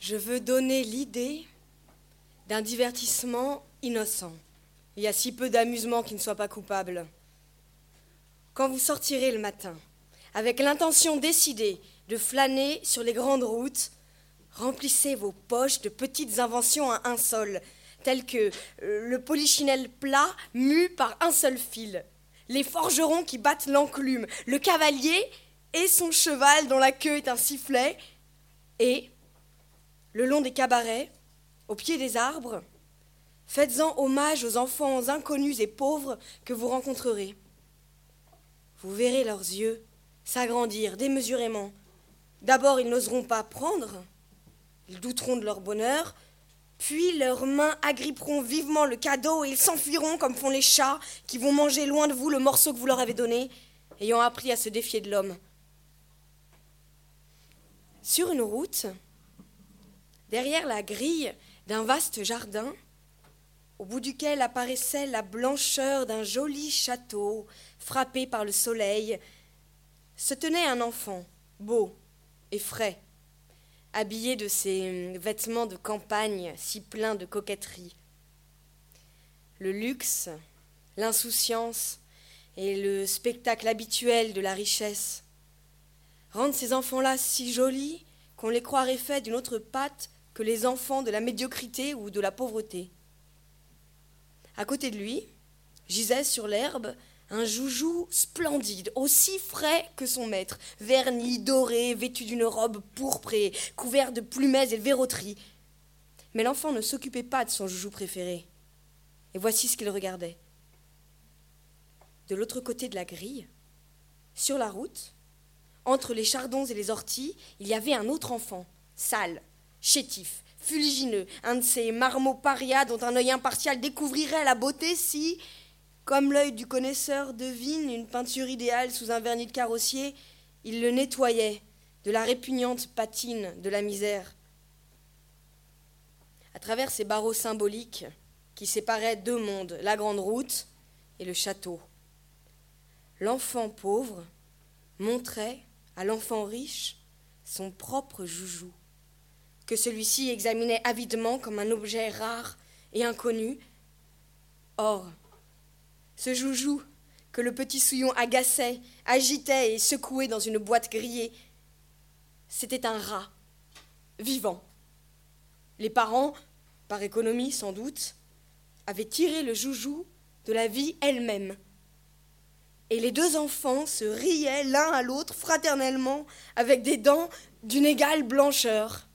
Je veux donner l'idée d'un divertissement innocent. Il y a si peu d'amusement qui ne soit pas coupable. Quand vous sortirez le matin, avec l'intention décidée de flâner sur les grandes routes, remplissez vos poches de petites inventions à un sol, telles que euh, le polichinelle plat mu par un seul fil, les forgerons qui battent l'enclume, le cavalier et son cheval dont la queue est un sifflet, et, le long des cabarets, au pied des arbres, faites-en hommage aux enfants inconnus et pauvres que vous rencontrerez. Vous verrez leurs yeux s'agrandir démesurément. D'abord, ils n'oseront pas prendre, ils douteront de leur bonheur, puis leurs mains agripperont vivement le cadeau et ils s'enfuiront comme font les chats qui vont manger loin de vous le morceau que vous leur avez donné, ayant appris à se défier de l'homme. Sur une route, derrière la grille d'un vaste jardin, au bout duquel apparaissait la blancheur d'un joli château frappé par le soleil, se tenait un enfant, beau et frais, habillé de ses vêtements de campagne si pleins de coquetterie. Le luxe, l'insouciance et le spectacle habituel de la richesse rendent ces enfants-là si jolis qu'on les croirait faits d'une autre pâte que les enfants de la médiocrité ou de la pauvreté. À côté de lui gisait sur l'herbe un joujou splendide, aussi frais que son maître, verni, doré, vêtu d'une robe pourprée, couvert de plumets et de verroteries. Mais l'enfant ne s'occupait pas de son joujou préféré. Et voici ce qu'il regardait. De l'autre côté de la grille, sur la route, entre les chardons et les orties, il y avait un autre enfant, sale, chétif, fuligineux, un de ces marmots parias dont un œil impartial découvrirait la beauté si, comme l'œil du connaisseur devine une peinture idéale sous un vernis de carrossier, il le nettoyait de la répugnante patine de la misère. À travers ces barreaux symboliques qui séparaient deux mondes, la grande route et le château, l'enfant pauvre montrait à l'enfant riche son propre joujou, que celui-ci examinait avidement comme un objet rare et inconnu. Or, ce joujou que le petit souillon agaçait, agitait et secouait dans une boîte grillée. C'était un rat, vivant. Les parents, par économie sans doute, avaient tiré le joujou de la vie elle-même. Et les deux enfants se riaient l'un à l'autre fraternellement avec des dents d'une égale blancheur.